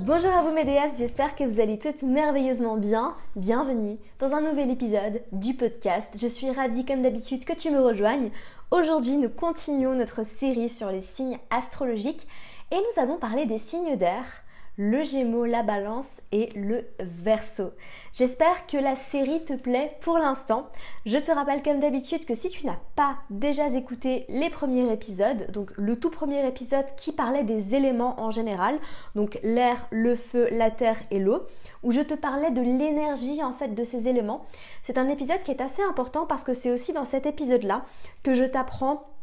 Bonjour à vous mes j'espère que vous allez toutes merveilleusement bien. Bienvenue dans un nouvel épisode du podcast. Je suis ravie comme d'habitude que tu me rejoignes. Aujourd'hui, nous continuons notre série sur les signes astrologiques et nous allons parler des signes d'air le Gémeaux, la Balance et le Verseau. J'espère que la série te plaît pour l'instant. Je te rappelle comme d'habitude que si tu n'as pas déjà écouté les premiers épisodes, donc le tout premier épisode qui parlait des éléments en général, donc l'air, le feu, la terre et l'eau, où je te parlais de l'énergie en fait de ces éléments, c'est un épisode qui est assez important parce que c'est aussi dans cet épisode-là que je t'apprends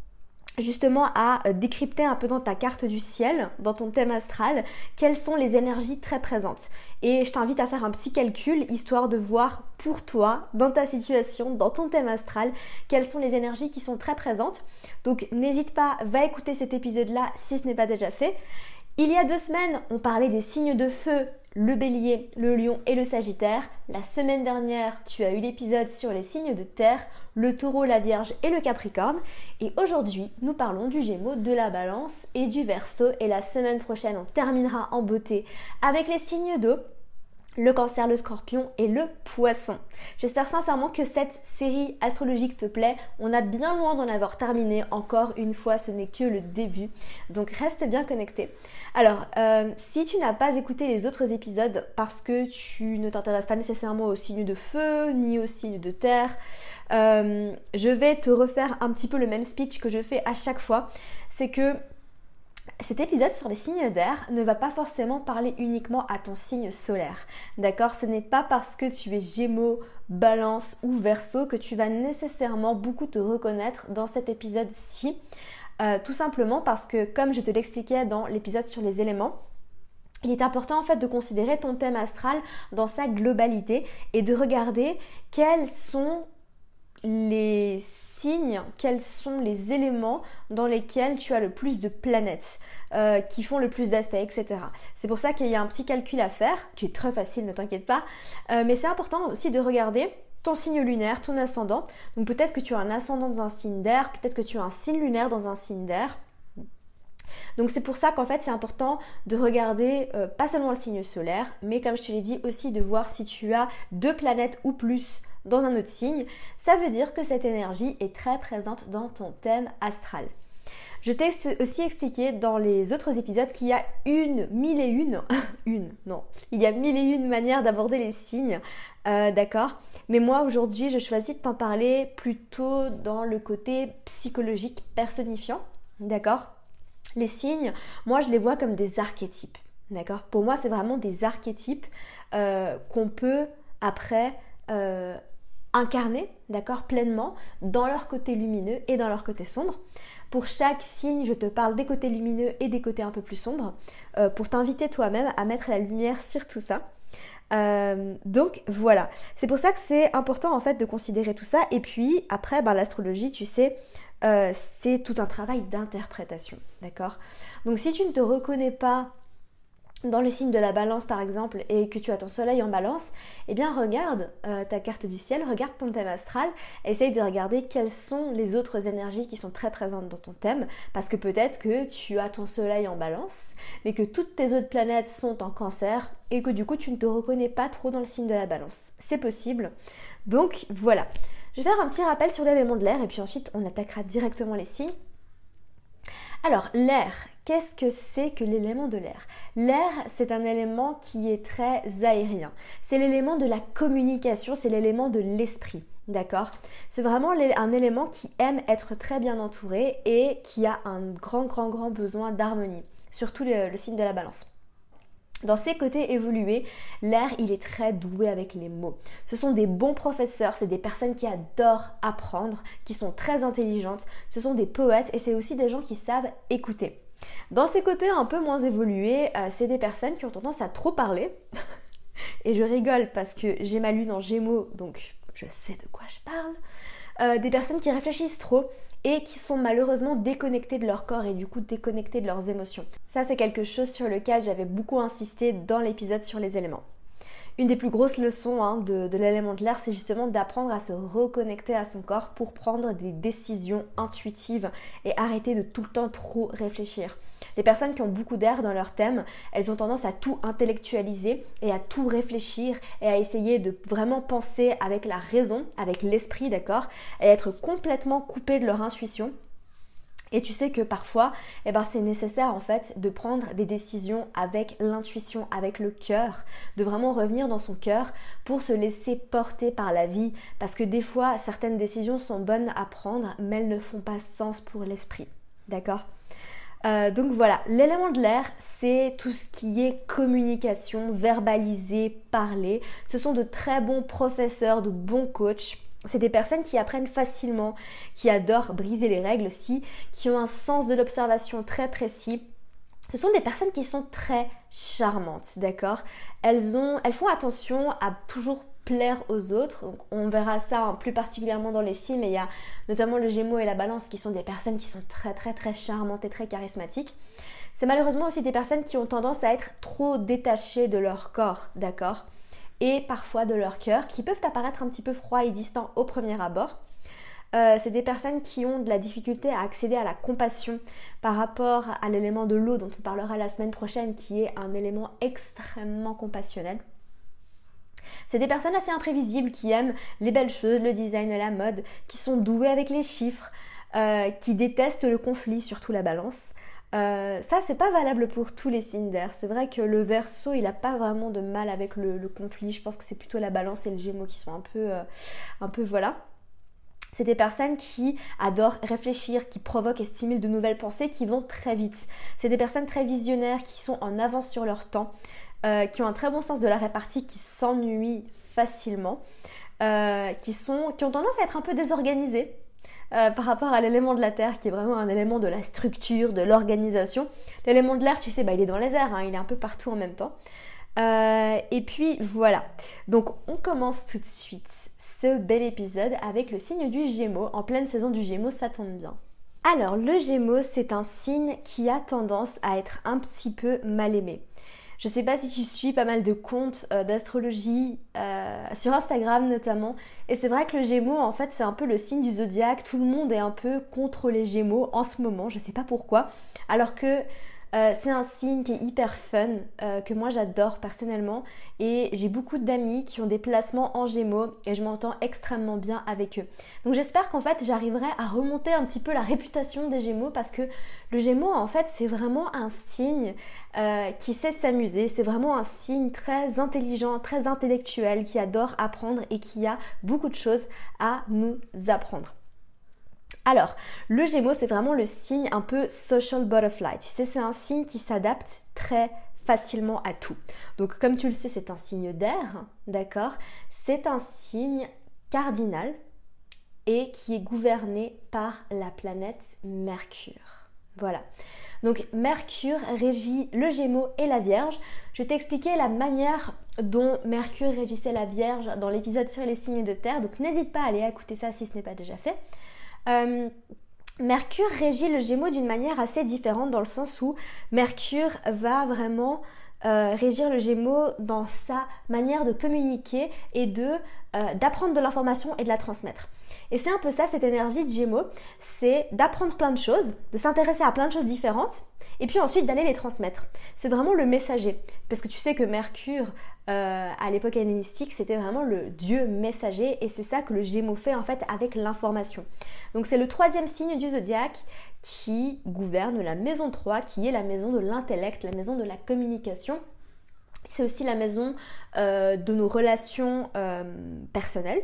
justement à euh, décrypter un peu dans ta carte du ciel, dans ton thème astral, quelles sont les énergies très présentes. Et je t'invite à faire un petit calcul, histoire de voir pour toi, dans ta situation, dans ton thème astral, quelles sont les énergies qui sont très présentes. Donc n'hésite pas, va écouter cet épisode-là si ce n'est pas déjà fait. Il y a deux semaines, on parlait des signes de feu le bélier, le lion et le sagittaire. La semaine dernière, tu as eu l'épisode sur les signes de terre, le taureau, la vierge et le capricorne. Et aujourd'hui, nous parlons du gémeaux, de la balance et du verso. Et la semaine prochaine, on terminera en beauté avec les signes d'eau le cancer, le scorpion et le poisson. J'espère sincèrement que cette série astrologique te plaît. On a bien loin d'en avoir terminé. Encore une fois, ce n'est que le début. Donc reste bien connecté. Alors, euh, si tu n'as pas écouté les autres épisodes parce que tu ne t'intéresses pas nécessairement aux signes de feu ni aux signes de terre, euh, je vais te refaire un petit peu le même speech que je fais à chaque fois. C'est que cet épisode sur les signes d'air ne va pas forcément parler uniquement à ton signe solaire. D'accord? Ce n'est pas parce que tu es Gémeaux, Balance ou Verseau que tu vas nécessairement beaucoup te reconnaître dans cet épisode-ci. Euh, tout simplement parce que, comme je te l'expliquais dans l'épisode sur les éléments, il est important en fait de considérer ton thème astral dans sa globalité et de regarder quels sont les signes, quels sont les éléments dans lesquels tu as le plus de planètes, euh, qui font le plus d'aspects, etc. C'est pour ça qu'il y a un petit calcul à faire, qui est très facile, ne t'inquiète pas, euh, mais c'est important aussi de regarder ton signe lunaire, ton ascendant. Donc peut-être que tu as un ascendant dans un signe d'air, peut-être que tu as un signe lunaire dans un signe d'air. Donc c'est pour ça qu'en fait c'est important de regarder euh, pas seulement le signe solaire, mais comme je te l'ai dit aussi de voir si tu as deux planètes ou plus dans un autre signe, ça veut dire que cette énergie est très présente dans ton thème astral. Je t'ai aussi expliqué dans les autres épisodes qu'il y a une, mille et une, une, non, il y a mille et une manières d'aborder les signes, euh, d'accord? Mais moi aujourd'hui, je choisis de t'en parler plutôt dans le côté psychologique, personnifiant, d'accord? Les signes, moi je les vois comme des archétypes, d'accord? Pour moi, c'est vraiment des archétypes euh, qu'on peut après euh, incarner, d'accord, pleinement dans leur côté lumineux et dans leur côté sombre. Pour chaque signe, je te parle des côtés lumineux et des côtés un peu plus sombres, euh, pour t'inviter toi-même à mettre la lumière sur tout ça. Euh, donc voilà, c'est pour ça que c'est important en fait de considérer tout ça. Et puis après, ben, l'astrologie, tu sais, euh, c'est tout un travail d'interprétation, d'accord? Donc si tu ne te reconnais pas dans le signe de la balance par exemple et que tu as ton soleil en balance, eh bien regarde euh, ta carte du ciel, regarde ton thème astral, essaye de regarder quelles sont les autres énergies qui sont très présentes dans ton thème, parce que peut-être que tu as ton soleil en balance, mais que toutes tes autres planètes sont en cancer et que du coup tu ne te reconnais pas trop dans le signe de la balance. C'est possible. Donc voilà. Je vais faire un petit rappel sur l'élément de l'air et puis ensuite on attaquera directement les signes. Alors, l'air, qu'est-ce que c'est que l'élément de l'air? L'air, c'est un élément qui est très aérien. C'est l'élément de la communication, c'est l'élément de l'esprit. D'accord? C'est vraiment un élément qui aime être très bien entouré et qui a un grand, grand, grand besoin d'harmonie. Surtout le signe de la balance. Dans ses côtés évolués, l'air, il est très doué avec les mots. Ce sont des bons professeurs, c'est des personnes qui adorent apprendre, qui sont très intelligentes, ce sont des poètes et c'est aussi des gens qui savent écouter. Dans ces côtés un peu moins évolués, euh, c'est des personnes qui ont tendance à trop parler. Et je rigole parce que j'ai ma lune en gémeaux, donc je sais de quoi je parle. Euh, des personnes qui réfléchissent trop et qui sont malheureusement déconnectées de leur corps et du coup déconnectées de leurs émotions. Ça c'est quelque chose sur lequel j'avais beaucoup insisté dans l'épisode sur les éléments. Une des plus grosses leçons hein, de, l'élément de l'air, c'est justement d'apprendre à se reconnecter à son corps pour prendre des décisions intuitives et arrêter de tout le temps trop réfléchir. Les personnes qui ont beaucoup d'air dans leur thème, elles ont tendance à tout intellectualiser et à tout réfléchir et à essayer de vraiment penser avec la raison, avec l'esprit, d'accord, et être complètement coupées de leur intuition et tu sais que parfois, eh ben, c'est nécessaire en fait de prendre des décisions avec l'intuition, avec le cœur, de vraiment revenir dans son cœur pour se laisser porter par la vie. Parce que des fois, certaines décisions sont bonnes à prendre, mais elles ne font pas sens pour l'esprit. D'accord? Euh, donc voilà, l'élément de l'air, c'est tout ce qui est communication, verbaliser, parler. Ce sont de très bons professeurs, de bons coachs c'est des personnes qui apprennent facilement, qui adorent briser les règles aussi, qui ont un sens de l'observation très précis. Ce sont des personnes qui sont très charmantes, d'accord? Elles, ont, elles font attention à toujours plaire aux autres. on verra ça plus particulièrement dans les signes, mais il y a notamment le Gémeaux et la Balance qui sont des personnes qui sont très très très charmantes et très charismatiques. C'est malheureusement aussi des personnes qui ont tendance à être trop détachées de leur corps, d'accord? Et parfois de leur cœur, qui peuvent apparaître un petit peu froids et distants au premier abord. Euh, c'est des personnes qui ont de la difficulté à accéder à la compassion par rapport à l'élément de l'eau dont on parlera la semaine prochaine, qui est un élément extrêmement compassionnel. C'est des personnes assez imprévisibles qui aiment les belles choses, le design, la mode, qui sont douées avec les chiffres, euh, qui détestent le conflit, surtout la balance, euh, ça, c'est pas valable pour tous les signes. C'est vrai que le verso, il a pas vraiment de mal avec le, conflit. Je pense que c'est plutôt la balance et le gémeaux qui sont un peu, euh, un peu voilà. C'est des personnes qui adorent réfléchir, qui provoquent et stimulent de nouvelles pensées, qui vont très vite. C'est des personnes très visionnaires, qui sont en avance sur leur temps, euh, qui ont un très bon sens de la répartie, qui s'ennuient facilement, qui, sont, qui ont tendance à être un peu désorganisées. Euh, par rapport à l'élément de la terre qui est vraiment un élément de la structure, de l'organisation. L'élément de l'air, tu sais, bah, il est dans les airs, hein, il est un peu partout en même temps. Euh, et puis voilà. Donc on commence tout de suite ce bel épisode avec le signe du Gémeaux. En pleine saison du Gémeaux, ça tombe bien. Alors le Gémeaux, c'est un signe qui a tendance à être un petit peu mal aimé. Je sais pas si tu suis pas mal de comptes euh, d'astrologie euh, sur Instagram notamment. Et c'est vrai que le Gémeaux, en fait, c'est un peu le signe du zodiaque. Tout le monde est un peu contre les Gémeaux en ce moment. Je sais pas pourquoi. Alors que euh, c'est un signe qui est hyper fun, euh, que moi j'adore personnellement. Et j'ai beaucoup d'amis qui ont des placements en gémeaux et je m'entends extrêmement bien avec eux. Donc j'espère qu'en fait j'arriverai à remonter un petit peu la réputation des gémeaux parce que le gémeaux en fait c'est vraiment un signe euh, qui sait s'amuser. C'est vraiment un signe très intelligent, très intellectuel, qui adore apprendre et qui a beaucoup de choses à nous apprendre. Alors, le Gémeaux, c'est vraiment le signe un peu social butterfly. Tu sais, c'est un signe qui s'adapte très facilement à tout. Donc, comme tu le sais, c'est un signe d'air, d'accord? C'est un signe cardinal et qui est gouverné par la planète Mercure. Voilà. Donc Mercure régit le Gémeaux et la Vierge. Je t'ai expliqué la manière dont Mercure régissait la Vierge dans l'épisode sur les signes de terre, donc n'hésite pas à aller écouter ça si ce n'est pas déjà fait. Euh, Mercure régit le Gémeaux d'une manière assez différente dans le sens où Mercure va vraiment euh, régir le Gémeaux dans sa manière de communiquer et de euh, d'apprendre de l'information et de la transmettre. Et c'est un peu ça cette énergie de Gémeaux, c'est d'apprendre plein de choses, de s'intéresser à plein de choses différentes et puis ensuite d'aller les transmettre. C'est vraiment le messager. Parce que tu sais que Mercure, euh, à l'époque hellénistique, c'était vraiment le dieu messager et c'est ça que le Gémeaux fait en fait avec l'information. Donc c'est le troisième signe du zodiaque qui gouverne la maison 3, qui est la maison de l'intellect, la maison de la communication. C'est aussi la maison euh, de nos relations euh, personnelles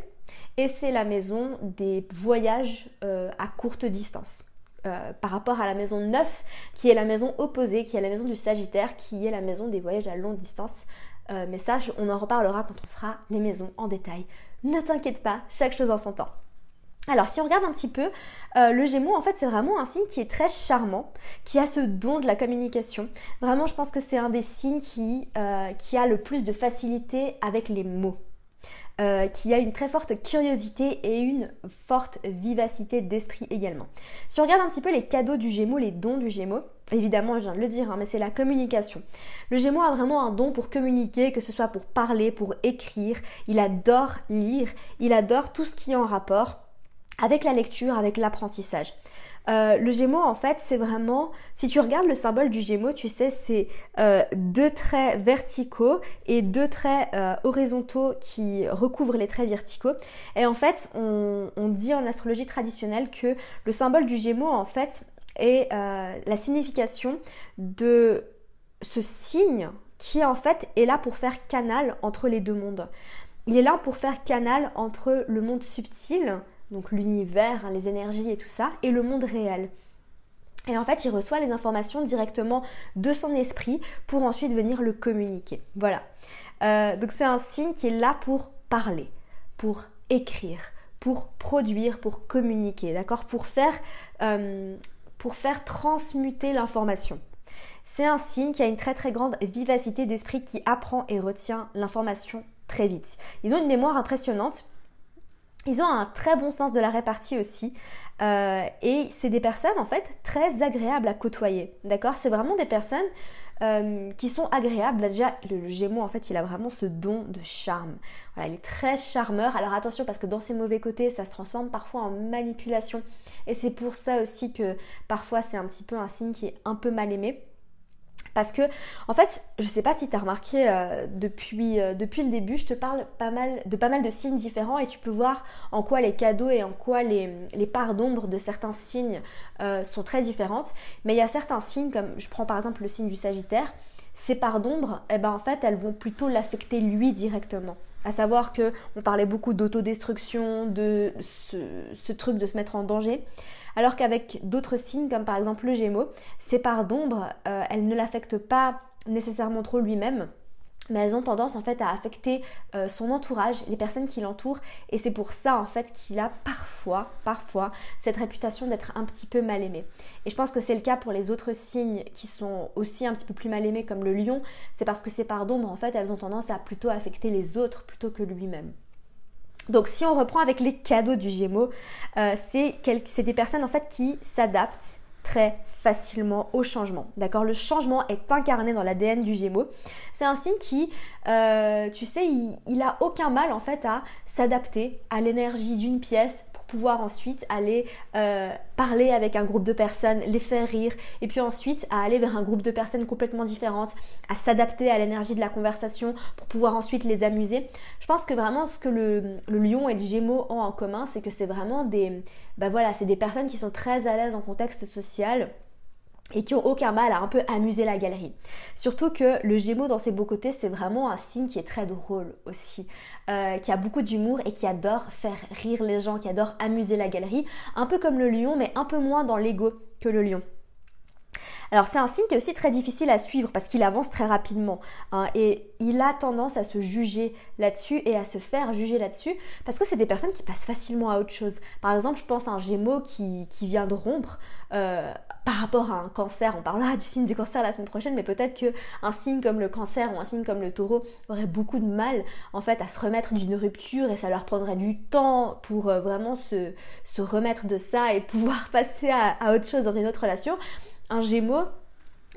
et c'est la maison des voyages à courte distance. Euh, par rapport à la maison 9, qui est la maison opposée, qui est la maison du Sagittaire, qui est la maison des voyages à longue distance. Euh, mais ça, on en reparlera quand on fera les maisons en détail. Ne t'inquiète pas, chaque chose en son temps. Alors si on regarde un petit peu, euh, le Gémeaux en fait c'est vraiment un signe qui est très charmant, qui a ce don de la communication. Vraiment je pense que c'est un des signes qui, qui a le plus de facilité avec les mots. Euh, qui a une très forte curiosité et une forte vivacité d'esprit également. Si on regarde un petit peu les cadeaux du Gémeaux, les dons du Gémeaux, évidemment je viens de le dire, hein, mais c'est la communication. Le Gémeaux a vraiment un don pour communiquer, que ce soit pour parler, pour écrire, il adore lire, il adore tout ce qui est en rapport avec la lecture, avec l'apprentissage. Euh, le Gémeaux, en fait, c'est vraiment, si tu regardes le symbole du Gémeaux, tu sais, c'est euh, deux traits verticaux et deux traits euh, horizontaux qui recouvrent les traits verticaux. Et en fait, on, dit en astrologie traditionnelle que le symbole du Gémeaux, en fait, est la signification de ce signe qui, en fait, est là pour faire canal entre les deux mondes. Il est là pour faire canal entre le monde subtil, donc l'univers, hein, les énergies et tout ça, et le monde réel. Et en fait, il reçoit les informations directement de son esprit pour ensuite venir le communiquer. Voilà. Euh, donc c'est un signe qui est là pour parler, pour écrire, pour produire, pour communiquer, d'accord? Pour euh, pour faire transmuter l'information. C'est un signe qui a une très très grande vivacité d'esprit qui apprend et retient l'information très vite. Ils ont une mémoire impressionnante ils ont un très bon sens de la répartie aussi. Euh, et c'est des personnes en fait très agréables à côtoyer. D'accord? C'est vraiment des personnes euh, qui sont agréables. Déjà, le, Gémeaux en fait, il a vraiment ce don de charme. Voilà, il est très charmeur. Alors attention parce que dans ses mauvais côtés, ça se transforme parfois en manipulation. Et c'est pour ça aussi que parfois c'est un petit peu un signe qui est un peu mal aimé. Parce que, en fait, je sais pas si tu as remarqué euh, depuis, euh, depuis le début, je te parle pas mal, de pas mal de signes différents et tu peux voir en quoi les cadeaux et en quoi les, parts d'ombre de certains signes euh, sont très différentes. Mais il y a certains signes, comme je prends par exemple le signe du Sagittaire, ces parts d'ombre, eh ben, en fait, elles vont plutôt l'affecter lui directement. À savoir que on parlait beaucoup d'autodestruction, de ce, truc de se mettre en danger. Alors qu'avec d'autres signes, comme par exemple le Gémeaux, ces parts d'ombre, euh, elles ne l'affectent pas nécessairement trop lui-même, mais elles ont tendance en fait à affecter euh, son entourage, les personnes qui l'entourent, et c'est pour ça en fait qu'il a parfois, parfois, cette réputation d'être un petit peu mal aimé. Et je pense que c'est le cas pour les autres signes qui sont aussi un petit peu plus mal aimés comme le lion, c'est parce que ces parts d'ombre en fait elles ont tendance à plutôt affecter les autres plutôt que lui-même. Donc si on reprend avec les cadeaux du Gémeaux, euh, c'est des personnes en fait qui s'adaptent très facilement au changement. D'accord? Le changement est incarné dans l'ADN du Gémeaux. C'est un signe qui, euh, tu sais, il, il a aucun mal en fait à s'adapter à l'énergie d'une pièce, pouvoir ensuite aller euh, parler avec un groupe de personnes, les faire rire, et puis ensuite aller vers un groupe de personnes complètement différentes, à s'adapter à l'énergie de la conversation pour pouvoir ensuite les amuser. Je pense que vraiment ce que le, lion et le gémeaux ont en commun, c'est que c'est vraiment des, bah voilà, des personnes qui sont très à l'aise en contexte social et qui ont aucun mal à un peu amuser la galerie. Surtout que le Gémeaux dans ses beaux côtés, c'est vraiment un signe qui est très drôle aussi, euh, qui a beaucoup d'humour et qui adore faire rire les gens, qui adore amuser la galerie, un peu comme le lion, mais un peu moins dans l'ego que le lion. Alors c'est un signe qui est aussi très difficile à suivre parce qu'il avance très rapidement hein, et il a tendance à se juger là-dessus et à se faire juger là-dessus parce que c'est des personnes qui passent facilement à autre chose. Par exemple, je pense à un Gémeaux qui, vient de rompre euh, par rapport à un cancer. On parlera du signe du cancer la semaine prochaine, mais peut-être que un signe comme le cancer ou un signe comme le taureau aurait beaucoup de mal en fait à se remettre d'une rupture et ça leur prendrait du temps pour euh, vraiment se, remettre de ça et pouvoir passer à, à autre chose dans une autre relation un Gémeaux,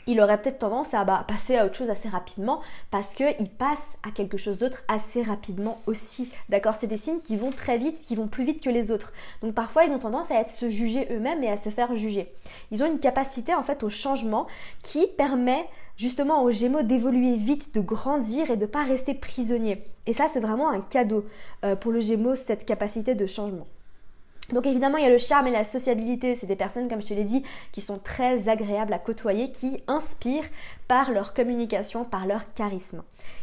il aurait peut-être tendance à bah, passer à autre chose assez rapidement parce qu'il passe à quelque chose d'autre assez rapidement aussi. D'accord? C'est des signes qui vont très vite, qui vont plus vite que les autres. Donc parfois ils ont tendance à être se juger eux-mêmes et à se faire juger. Ils ont une capacité en fait au changement qui permet justement aux Gémeaux d'évoluer vite, de grandir et de ne pas rester prisonnier. Et ça c'est vraiment un cadeau euh, pour le Gémeaux, cette capacité de changement. Donc évidemment, il y a le charme et la sociabilité. C'est des personnes, comme je te l'ai dit, qui sont très agréables à côtoyer, qui inspirent par leur communication, par leur charisme.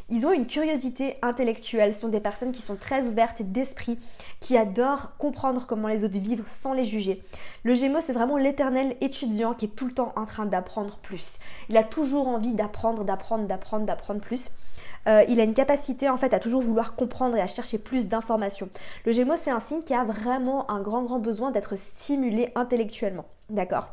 Ils ont une curiosité intellectuelle. Ce sont des personnes qui sont très ouvertes d'esprit, qui adorent comprendre comment les autres vivent sans les juger. Le Gémeaux, c'est vraiment l'éternel étudiant qui est tout le temps en train d'apprendre plus. Il a toujours envie d'apprendre, d'apprendre, d'apprendre, d'apprendre plus. Euh, il a une capacité en fait à toujours vouloir comprendre et à chercher plus d'informations. Le Gémeaux, c'est un signe qui a vraiment un grand grand grand besoin d'être stimulé intellectuellement. D'accord?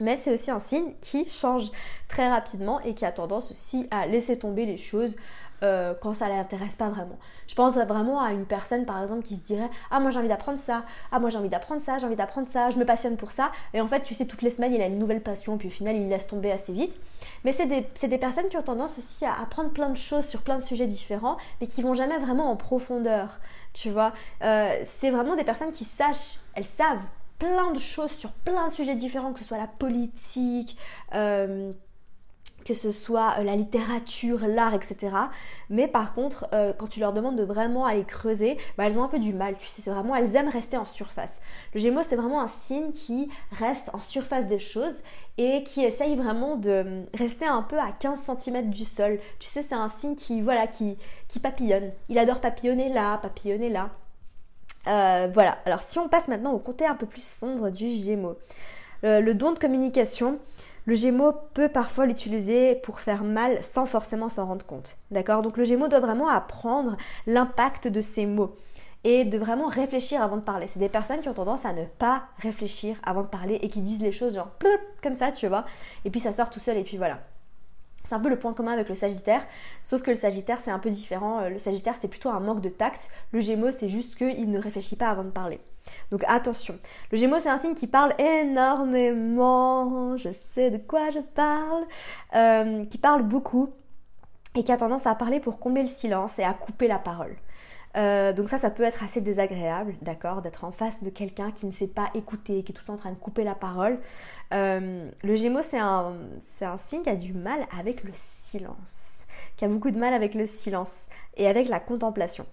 Mais c'est aussi un signe qui change très rapidement et qui a tendance aussi à laisser tomber les choses euh, quand ça l'intéresse pas vraiment. Je pense vraiment à une personne par exemple qui se dirait Ah, moi j'ai envie d'apprendre ça, ah, moi j'ai envie d'apprendre ça, j'ai envie d'apprendre ça, je me passionne pour ça. Et en fait, tu sais, toutes les semaines il a une nouvelle passion, puis au final il laisse tomber assez vite. Mais c'est des, des, personnes qui ont tendance aussi à apprendre plein de choses sur plein de sujets différents, mais qui vont jamais vraiment en profondeur. Tu vois, euh, c'est vraiment des personnes qui sachent, elles savent plein de choses sur plein de sujets différents, que ce soit la politique, euh, que ce soit euh, la littérature, l'art, etc. Mais par contre, euh, quand tu leur demandes de vraiment aller creuser, bah, elles ont un peu du mal, tu sais, c'est vraiment, elles aiment rester en surface. Le Gémeaux, c'est vraiment un signe qui reste en surface des choses et qui essaye vraiment de hum, rester un peu à 15 cm du sol. Tu sais, c'est un signe qui, voilà, qui, qui papillonne. Il adore papillonner là, papillonner là. Euh, voilà, alors si on passe maintenant au côté un peu plus sombre du Gémeaux. le don de communication, le Gémeaux peut parfois l'utiliser pour faire mal sans forcément s'en rendre compte. D'accord? Donc le Gémeaux doit vraiment apprendre l'impact de ses mots et de vraiment réfléchir avant de parler. C'est des personnes qui ont tendance à ne pas réfléchir avant de parler et qui disent les choses genre comme ça, tu vois? Et puis ça sort tout seul et puis voilà. C'est un peu le point commun avec le Sagittaire, sauf que le Sagittaire c'est un peu différent. Euh, le Sagittaire c'est plutôt un manque de tact. Le Gémeaux c'est juste qu'il ne réfléchit pas avant de parler. Donc attention. Le Gémeaux, c'est un signe qui parle énormément. Je sais de quoi je parle. Euh, qui parle beaucoup et qui a tendance à parler pour combler le silence et à couper la parole. Euh, donc ça, ça peut être assez désagréable, d'accord, d'être en face de quelqu'un qui ne sait pas écouter, qui est tout en train de couper la parole. Euh, le Gémeaux, c'est un, c'est un signe qui a du mal avec le silence, qui a beaucoup de mal avec le silence et avec la contemplation.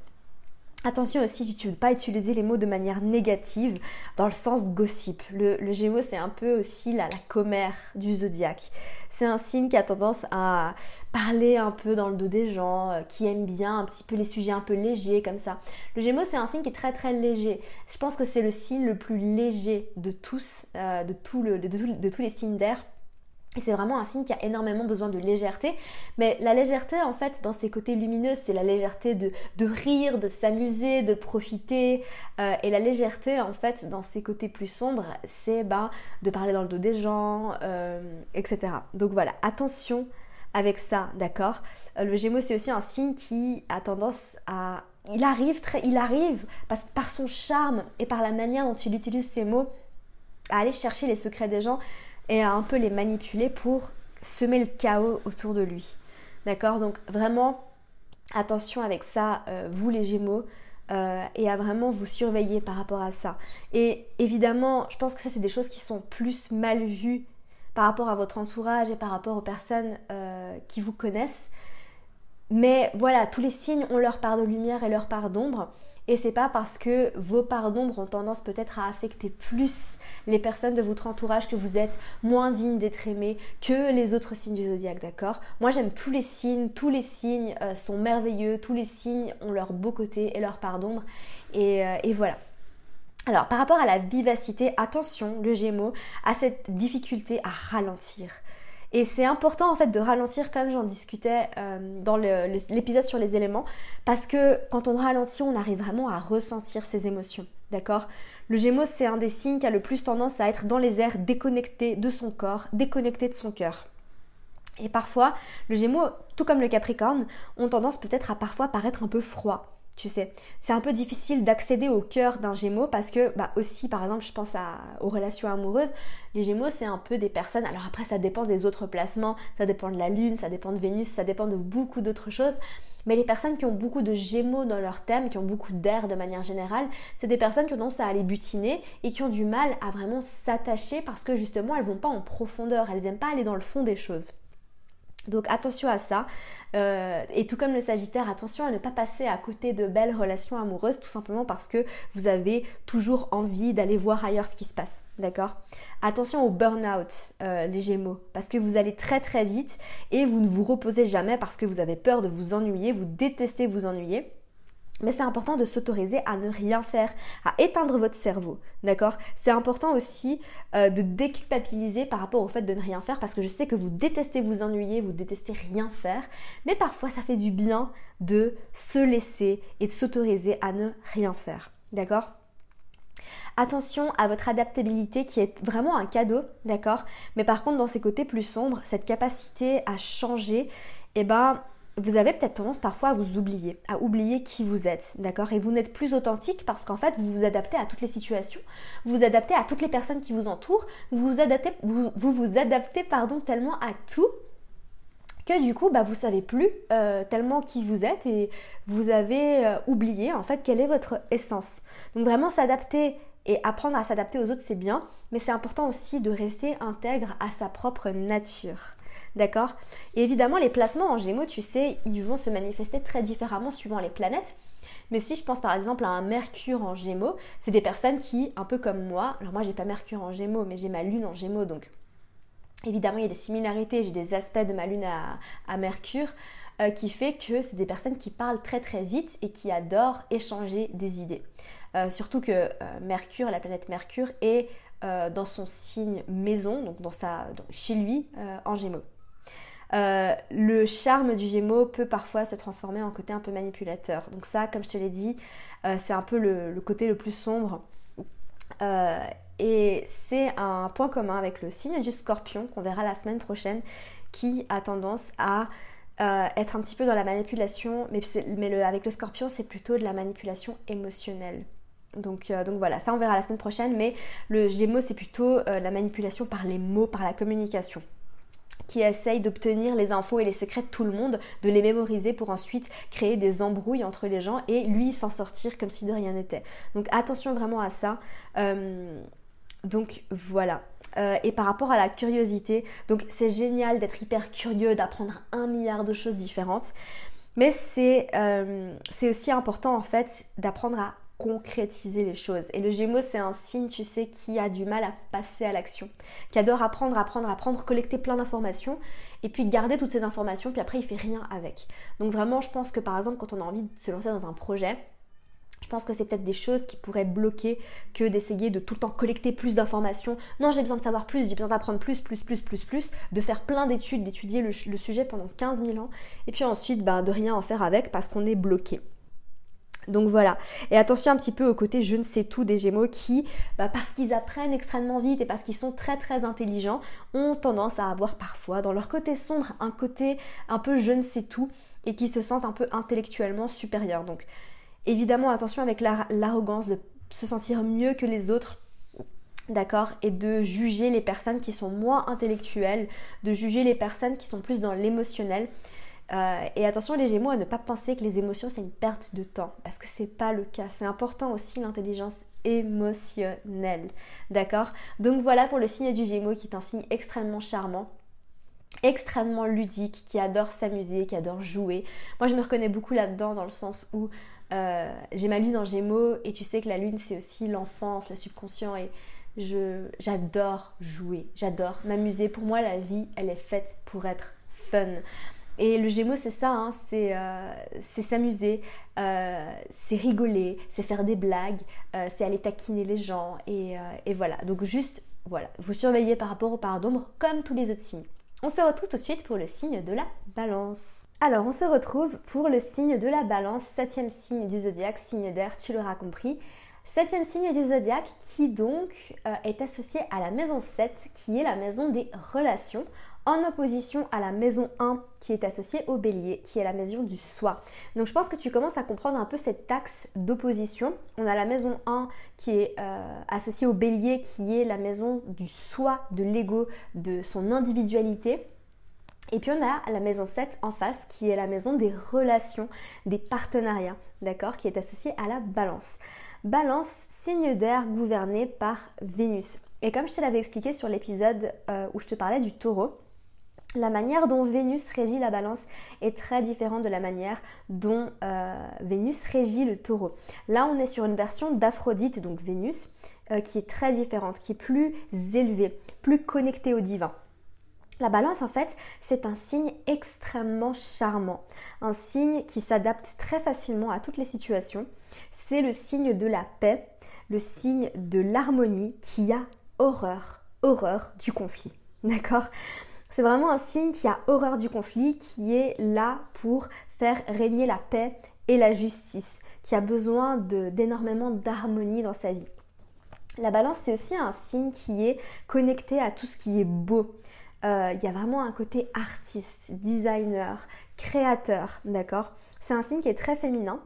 Attention aussi, tu ne veux pas utiliser les mots de manière négative dans le sens gossip. Le, le Gémeaux, c'est un peu aussi la, la commère du zodiaque. C'est un signe qui a tendance à parler un peu dans le dos des gens, euh, qui aime bien un petit peu les sujets un peu légers comme ça. Le Gémeaux, c'est un signe qui est très très léger. Je pense que c'est le signe le plus léger de tous, euh, de, tous les signes d'air. C'est vraiment un signe qui a énormément besoin de légèreté. Mais la légèreté, en fait, dans ses côtés lumineux, c'est la légèreté de, rire, de s'amuser, de profiter. Euh, et la légèreté, en fait, dans ses côtés plus sombres, c'est ben, de parler dans le dos des gens, euh, etc. Donc voilà, attention avec ça, d'accord? Euh, Le Gémeaux, c'est aussi un signe qui a tendance à... Il arrive, très, il arrive parce, par son charme et par la manière dont il utilise ses mots, à aller chercher les secrets des gens et à un peu les manipuler pour semer le chaos autour de lui. D'accord? Donc vraiment, attention avec ça, euh, vous les Gémeaux, euh, et à vraiment vous surveiller par rapport à ça. Et évidemment, je pense que ça, c'est des choses qui sont plus mal vues par rapport à votre entourage et par rapport aux personnes euh, qui vous connaissent. Mais voilà, tous les signes ont leur part de lumière et leur part d'ombre. Et c'est pas parce que vos parts d'ombre ont tendance peut-être à affecter plus les personnes de votre entourage que vous êtes moins digne d'être aimé que les autres signes du zodiaque, d'accord? Moi j'aime tous les signes, tous les signes euh, sont merveilleux, tous les signes ont leur beau côté et leur part d'ombre. Et, euh, voilà. Alors, par rapport à la vivacité, attention, le Gémeaux a cette difficulté à ralentir. Et c'est important en fait de ralentir comme j'en discutais euh, dans l'épisode sur les éléments parce que quand on ralentit, on arrive vraiment à ressentir ses émotions. D'accord? Le Gémeaux, c'est un des signes qui a le plus tendance à être dans les airs déconnecté de son corps, déconnecté de son cœur. Et parfois, le Gémeaux, tout comme le Capricorne, ont tendance peut-être à parfois paraître un peu froid tu sais. C'est un peu difficile d'accéder au cœur d'un Gémeaux parce que, bah aussi, par exemple, je pense aux relations amoureuses. Les Gémeaux, c'est un peu des personnes. Alors après, ça dépend des autres placements, ça dépend de la Lune, ça dépend de Vénus, ça dépend de beaucoup d'autres choses. Mais les personnes qui ont beaucoup de Gémeaux dans leur thème, qui ont beaucoup d'air de manière générale, c'est des personnes qui ont tendance à aller butiner et qui ont du mal à vraiment s'attacher parce que justement, elles vont pas en profondeur, elles n'aiment pas aller dans le fond des choses. Donc attention à ça. Euh, et tout comme le Sagittaire, attention à ne pas passer à côté de belles relations amoureuses, tout simplement parce que vous avez toujours envie d'aller voir ailleurs ce qui se passe. D'accord. Attention au burn-out, euh, les Gémeaux, parce que vous allez très très vite et vous ne vous reposez jamais parce que vous avez peur de vous ennuyer, vous détestez vous ennuyer. Mais c'est important de s'autoriser à ne rien faire, à éteindre votre cerveau, d'accord. C'est important aussi euh, de déculpabiliser par rapport au fait de ne rien faire, parce que je sais que vous détestez vous ennuyer, vous détestez rien faire, mais parfois ça fait du bien de se laisser et de s'autoriser à ne rien faire, d'accord Attention à votre adaptabilité qui est vraiment un cadeau, d'accord? Mais par contre, dans ces côtés plus sombres, cette capacité à changer, eh ben, vous avez peut-être tendance parfois à vous oublier, à oublier qui vous êtes, d'accord? Et vous n'êtes plus authentique parce qu'en fait, vous vous adaptez à toutes les situations, vous vous adaptez à toutes les personnes qui vous entourent, vous vous adaptez, vous, vous, adaptez pardon, tellement à tout du coup, bah, vous savez plus euh, tellement qui vous êtes et vous avez euh, oublié en fait quelle est votre essence. Donc vraiment s'adapter et apprendre à s'adapter aux autres, c'est bien, mais c'est important aussi de rester intègre à sa propre nature. D'accord? Et évidemment, les placements en Gémeaux, tu sais, ils vont se manifester très différemment suivant les planètes. Mais si je pense par exemple à un Mercure en Gémeaux, c'est des personnes qui, un peu comme moi, alors moi j'ai pas Mercure en Gémeaux, mais j'ai ma Lune en Gémeaux, donc évidemment il y a des similarités, j'ai des aspects de ma Lune à, Mercure, euh, qui fait que c'est des personnes qui parlent très très vite et qui adorent échanger des idées. Euh, surtout que euh, Mercure, la planète Mercure, est dans son signe maison, donc dans sa, chez lui en Gémeaux. Le charme du Gémeaux peut parfois se transformer en côté un peu manipulateur. Donc ça, comme je te l'ai dit, c'est un peu le, côté le plus sombre. Euh, et c'est un point commun avec le signe du scorpion qu'on verra la semaine prochaine qui a tendance à être un petit peu dans la manipulation, mais, avec le scorpion c'est plutôt de la manipulation émotionnelle. Donc, donc, voilà, ça on verra la semaine prochaine, mais le Gémeaux c'est plutôt la manipulation par les mots, par la communication qui essaye d'obtenir les infos et les secrets de tout le monde, de les mémoriser pour ensuite créer des embrouilles entre les gens et lui s'en sortir comme si de rien n'était. Donc attention vraiment à ça. Euh, donc voilà. Euh, et par rapport à la curiosité, donc c'est génial d'être hyper curieux, d'apprendre un milliard de choses différentes. Mais c'est euh, aussi important en fait d'apprendre à concrétiser les choses. Et le Gémeaux, c'est un signe, tu sais, qui a du mal à passer à l'action, qui adore apprendre, apprendre, apprendre, collecter plein d'informations, et puis garder toutes ces informations, puis après il fait rien avec. Donc vraiment, je pense que par exemple, quand on a envie de se lancer dans un projet, je pense que c'est peut-être des choses qui pourraient bloquer que d'essayer de tout le temps collecter plus d'informations. Non, j'ai besoin de savoir plus, j'ai besoin d'apprendre plus, plus, plus, plus, plus, de faire plein d'études, d'étudier le, sujet pendant 15 000 ans, et puis ensuite bah, de rien en faire avec parce qu'on est bloqué. Donc voilà. Et attention un petit peu au côté je ne sais tout des Gémeaux qui, bah, parce qu'ils apprennent extrêmement vite et parce qu'ils sont très très intelligents, ont tendance à avoir parfois dans leur côté sombre un côté un peu je ne sais tout et qui se sentent un peu intellectuellement supérieurs. Donc évidemment attention avec l'arrogance de se sentir mieux que les autres. D'accord Et de juger les personnes qui sont moins intellectuelles, de juger les personnes qui sont plus dans l'émotionnel. Euh, et attention les Gémeaux à ne pas penser que les émotions c'est une perte de temps parce que c'est pas le cas. C'est important aussi l'intelligence émotionnelle. D'accord? Donc voilà pour le signe du Gémeaux qui est un signe extrêmement charmant extrêmement ludique, qui adore s'amuser, qui adore jouer. Moi je me reconnais beaucoup là-dedans dans le sens où euh, j'ai ma lune en gémeaux et tu sais que la lune c'est aussi l'enfance, le subconscient et j'adore jouer, j'adore m'amuser. Pour moi la vie elle est faite pour être fun. Et le Gémeaux, c'est ça, hein, euh, c'est s'amuser, euh, c'est rigoler, c'est faire des blagues, euh, c'est aller taquiner les gens. Et, voilà, donc juste, voilà, vous surveillez par rapport aux parts d'ombre comme tous les autres signes. On se retrouve tout de suite pour le signe de la balance. Alors, on se retrouve pour le signe de la balance, septième signe du zodiaque, signe d'air, tu l'auras compris. Septième signe du zodiaque qui donc est associé à la maison 7 qui est la maison des relations en opposition à la maison 1 qui est associée au bélier, qui est la maison du soi. Donc je pense que tu commences à comprendre un peu cette axe d'opposition. On a la maison 1 qui est euh, associée au bélier, qui est la maison du soi, de l'ego, de son individualité. Et puis on a la maison 7 en face qui est la maison des relations, des partenariats, d'accord, qui est associée à la balance. Balance, signe d'air gouverné par Vénus. Et comme je te l'avais expliqué sur l'épisode euh, où je te parlais du taureau, la manière dont Vénus régit la balance est très différente de la manière dont euh, Vénus régit le taureau. Là, on est sur une version d'Aphrodite, donc Vénus, euh, qui est très différente, qui est plus élevée, plus connectée au divin. La balance, en fait, c'est un signe extrêmement charmant, un signe qui s'adapte très facilement à toutes les situations. C'est le signe de la paix, le signe de l'harmonie qui a horreur, horreur du conflit. D'accord? C'est vraiment un signe qui a horreur du conflit, qui est là pour faire régner la paix et la justice, qui a besoin d'énormément d'harmonie dans sa vie. La balance, c'est aussi un signe qui est connecté à tout ce qui est beau. Euh, il y a vraiment un côté artiste, designer, créateur, d'accord? C'est un signe qui est très féminin.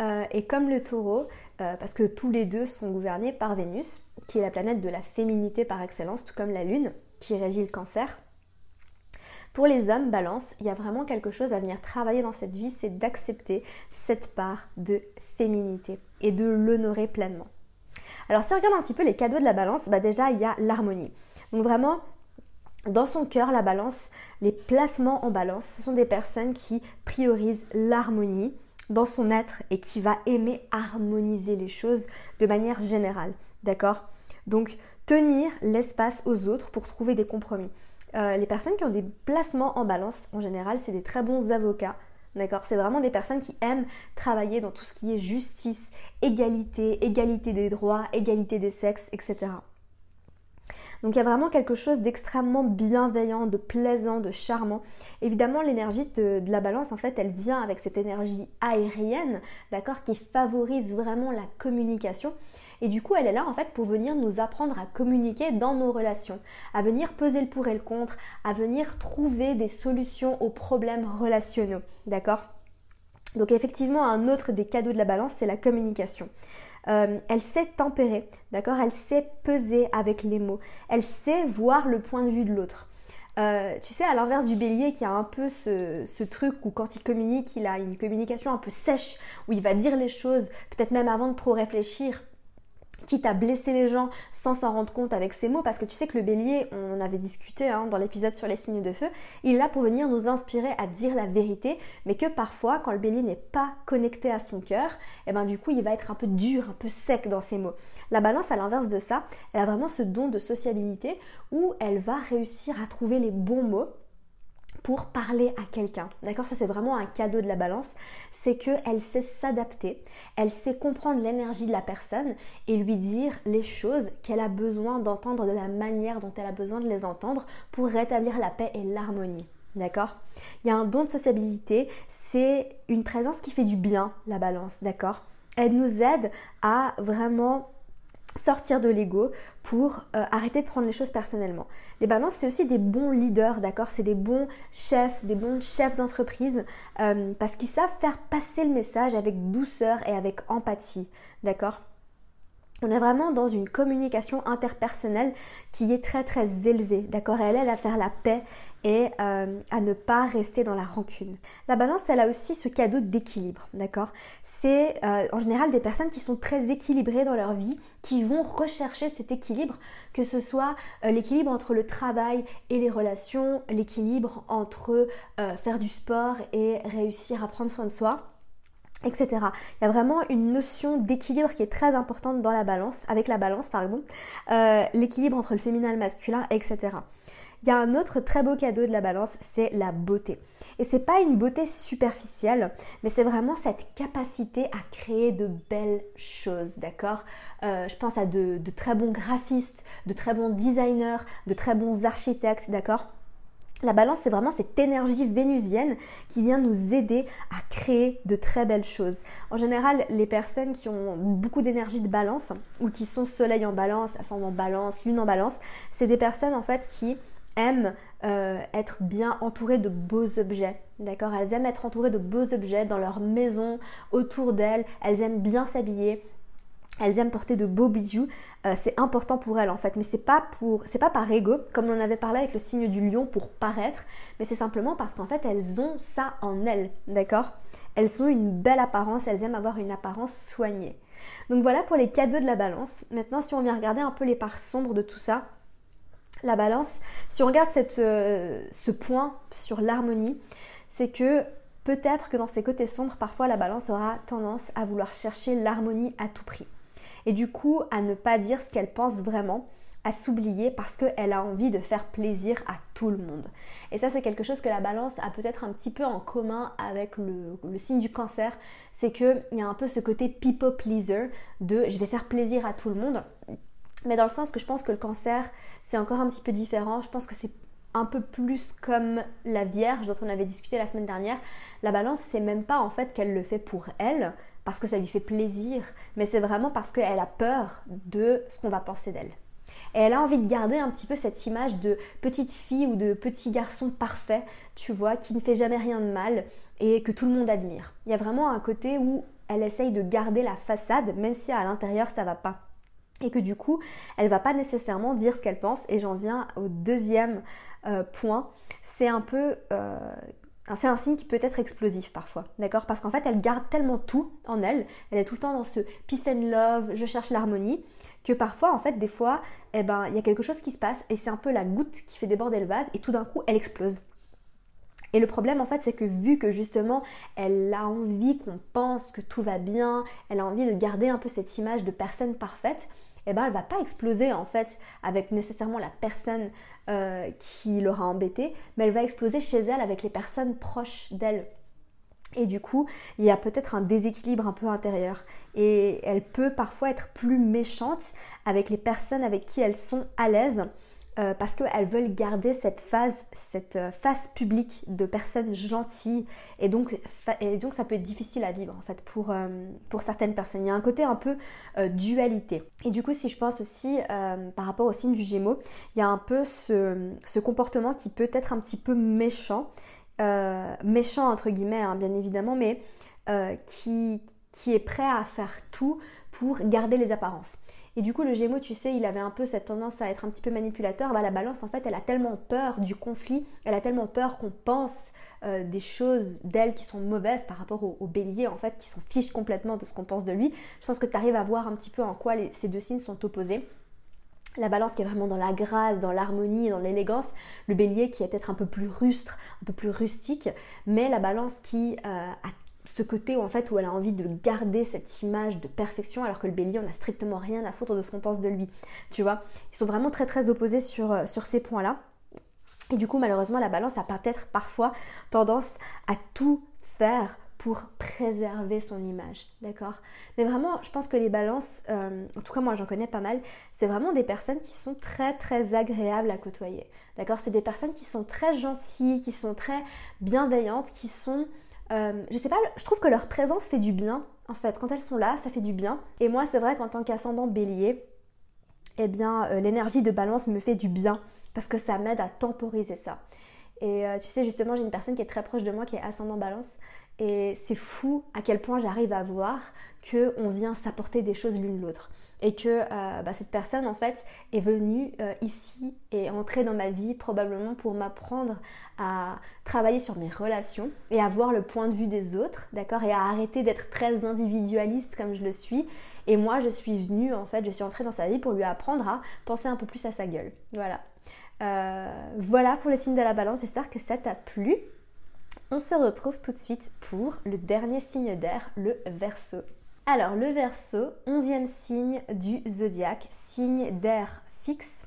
Euh, et comme le taureau, euh, parce que tous les deux sont gouvernés par Vénus, qui est la planète de la féminité par excellence, tout comme la Lune, qui régit le cancer. Pour les hommes, balance, il y a vraiment quelque chose à venir travailler dans cette vie, c'est d'accepter cette part de féminité et de l'honorer pleinement. Alors si on regarde un petit peu les cadeaux de la balance, bah déjà il y a l'harmonie. Donc vraiment, dans son cœur, la balance, les placements en balance, ce sont des personnes qui priorisent l'harmonie dans son être et qui va aimer harmoniser les choses de manière générale. D'accord? Donc, tenir l'espace aux autres pour trouver des compromis. Euh, les personnes qui ont des placements en balance, en général, c'est des très bons avocats. D'accord? C'est vraiment des personnes qui aiment travailler dans tout ce qui est justice, égalité, égalité des droits, égalité des sexes, etc. Donc il y a vraiment quelque chose d'extrêmement bienveillant, de plaisant, de charmant. Évidemment, l'énergie de, la balance, en fait, elle vient avec cette énergie aérienne, d'accord, qui favorise vraiment la communication. Et du coup, elle est là en fait pour venir nous apprendre à communiquer dans nos relations, à venir peser le pour et le contre, à venir trouver des solutions aux problèmes relationnels. D'accord? Donc effectivement, un autre des cadeaux de la balance, c'est la communication. Euh, elle sait tempérer, d'accord? Elle sait peser avec les mots. Elle sait voir le point de vue de l'autre. Euh, tu sais, à l'inverse du bélier qui a un peu ce, ce, truc où quand il communique, il a une communication un peu sèche, où il va dire les choses, peut-être même avant de trop réfléchir quitte à blesser les gens sans s'en rendre compte avec ses mots, parce que tu sais que le bélier, on en avait discuté hein, dans l'épisode sur les signes de feu, il est là pour venir nous inspirer à dire la vérité, mais que parfois, quand le bélier n'est pas connecté à son cœur, et eh ben du coup, il va être un peu dur, un peu sec dans ses mots. La balance, à l'inverse de ça, elle a vraiment ce don de sociabilité où elle va réussir à trouver les bons mots pour parler à quelqu'un. D'accord Ça c'est vraiment un cadeau de la balance, c'est qu'elle sait s'adapter, elle sait comprendre l'énergie de la personne et lui dire les choses qu'elle a besoin d'entendre de la manière dont elle a besoin de les entendre pour rétablir la paix et l'harmonie. D'accord? Il y a un don de sociabilité, c'est une présence qui fait du bien, la balance, d'accord? Elle nous aide à vraiment sortir de l'ego pour euh, arrêter de prendre les choses personnellement. Les balances, c'est aussi des bons leaders, d'accord? C'est des bons chefs, des bons chefs d'entreprise, euh, parce qu'ils savent faire passer le message avec douceur et avec empathie, d'accord? On est vraiment dans une communication interpersonnelle qui est très très élevée, d'accord? Elle aide à faire la paix et euh, à ne pas rester dans la rancune. La balance, elle a aussi ce cadeau d'équilibre, d'accord? C'est euh, en général des personnes qui sont très équilibrées dans leur vie, qui vont rechercher cet équilibre, que ce soit euh, l'équilibre entre le travail et les relations, l'équilibre entre faire du sport et réussir à prendre soin de soi etc. Il y a vraiment une notion d'équilibre qui est très importante dans la balance, avec la balance pardon, euh, l'équilibre entre le féminin et le masculin, etc. Il y a un autre très beau cadeau de la balance, c'est la beauté. Et c'est pas une beauté superficielle, mais c'est vraiment cette capacité à créer de belles choses, d'accord? Euh, Je pense à de très bons graphistes, de très bons designers, de très bons architectes, d'accord? La balance, c'est vraiment cette énergie vénusienne qui vient nous aider à créer de très belles choses. En général, les personnes qui ont beaucoup d'énergie de balance ou qui sont soleil en balance, ascendant balance, lune en balance, c'est des personnes en fait qui aiment euh, être bien entourées de beaux objets. D'accord? Elles aiment être entourées de beaux objets dans leur maison, autour d'elles. Elles aiment bien s'habiller. Elles aiment porter de beaux bijoux, euh, c'est important pour elles en fait, mais c'est pas pour, c'est pas par ego, comme on avait parlé avec le signe du lion pour paraître, mais c'est simplement parce qu'en fait elles ont ça en elles, d'accord? Elles ont une belle apparence, elles aiment avoir une apparence soignée. Donc voilà pour les cadeaux de la balance. Maintenant, si on vient regarder un peu les parts sombres de tout ça, la balance, si on regarde euh, ce point sur l'harmonie, c'est que peut-être que dans ces côtés sombres, parfois la balance aura tendance à vouloir chercher l'harmonie à tout prix et du coup à ne pas dire ce qu'elle pense vraiment, à s'oublier parce qu'elle a envie de faire plaisir à tout le monde. Et ça c'est quelque chose que la balance a peut-être un petit peu en commun avec le, signe du cancer, c'est qu'il y a un peu ce côté people pleaser de je vais faire plaisir à tout le monde. Mais dans le sens que je pense que le cancer, c'est encore un petit peu différent. Je pense que c'est un peu plus comme la Vierge dont on avait discuté la semaine dernière. La balance, c'est même pas en fait qu'elle le fait pour elle, parce que ça lui fait plaisir, mais c'est vraiment parce qu'elle a peur de ce qu'on va penser d'elle. Et elle a envie de garder un petit peu cette image de petite fille ou de petit garçon parfait, tu vois, qui ne fait jamais rien de mal et que tout le monde admire. Il y a vraiment un côté où elle essaye de garder la façade, même si à l'intérieur ça va pas. Et que du coup, elle va pas nécessairement dire ce qu'elle pense. Et j'en viens au deuxième euh, point. C'est un peu euh, c'est un signe qui peut être explosif parfois, d'accord? Parce qu'en fait, elle garde tellement tout en elle, elle est tout le temps dans ce peace and love, je cherche l'harmonie, que parfois, en fait, des fois, eh ben, il y a quelque chose qui se passe et c'est un peu la goutte qui fait déborder le vase et tout d'un coup, elle explose. Et le problème en fait c'est que vu que justement elle a envie qu'on pense que tout va bien, elle a envie de garder un peu cette image de personne parfaite, eh ben, va pas exploser en fait avec nécessairement la personne euh, qui l'aura embêtée, mais elle va exploser chez elle avec les personnes proches d'elle. Et du coup, il y a peut-être un déséquilibre un peu intérieur. Et elle peut parfois être plus méchante avec les personnes avec qui elles sont à l'aise euh, parce qu'elles veulent garder cette phase, cette euh, face publique de personnes gentilles et donc, et donc ça peut être difficile à vivre en fait pour, euh, pour certaines personnes. Il y a un côté un peu dualité. Et du coup si je pense aussi par rapport au signe du Gémeaux, il y a un peu ce, ce comportement qui peut être un petit peu méchant, méchant entre guillemets hein, bien évidemment, mais qui, qui est prêt à faire tout pour garder les apparences. Et du coup, le Gémeaux, tu sais, il avait un peu cette tendance à être un petit peu manipulateur. Bah, la balance, en fait, elle a tellement peur du conflit, elle a tellement peur qu'on pense euh, des choses d'elle qui sont mauvaises par rapport au, bélier, en fait, qui s'en fiche complètement de ce qu'on pense de lui. Je pense que tu arrives à voir un petit peu en quoi ces deux signes sont opposés la balance qui est vraiment dans la grâce, dans l'harmonie, dans l'élégance, le bélier qui est peut-être un peu plus rustre, un peu plus rustique, mais la balance qui euh, a ce côté où en fait où elle a envie de garder cette image de perfection alors que le bélier on n'a strictement rien à foutre de ce qu'on pense de lui. Tu vois? Ils sont vraiment très très opposés sur, euh, sur ces points là et du coup malheureusement la balance a peut-être parfois tendance à tout faire pour préserver son image, d'accord? Mais vraiment, je pense que les balances, euh, en tout cas moi j'en connais pas mal, c'est vraiment des personnes qui sont très très agréables à côtoyer, d'accord? C'est des personnes qui sont très gentilles, qui sont très bienveillantes, qui sont euh, je sais pas, je trouve que leur présence fait du bien. En fait, quand elles sont là, ça fait du bien. Et moi, c'est vrai qu'en tant qu'ascendant bélier, eh bien, euh, l'énergie de balance me fait du bien parce que ça m'aide à temporiser ça. Et euh, tu sais, justement, j'ai une personne qui est très proche de moi qui est ascendant balance. Et c'est fou à quel point j'arrive à voir qu'on vient s'apporter des choses l'une l'autre et que euh, bah, cette personne en fait est venue euh, ici et entrée dans ma vie probablement pour m'apprendre à travailler sur mes relations et à voir le point de vue des autres, d'accord, et à arrêter d'être très individualiste comme je le suis. Et moi, je suis venue en fait, je suis entrée dans sa vie pour lui apprendre à penser un peu plus à sa gueule. Voilà. Euh, voilà pour le signe de la balance. J'espère que ça t'a plu. On se retrouve tout de suite pour le dernier signe d'air, le verso. Alors le Verseau, onzième signe du zodiaque, signe d'air fixe,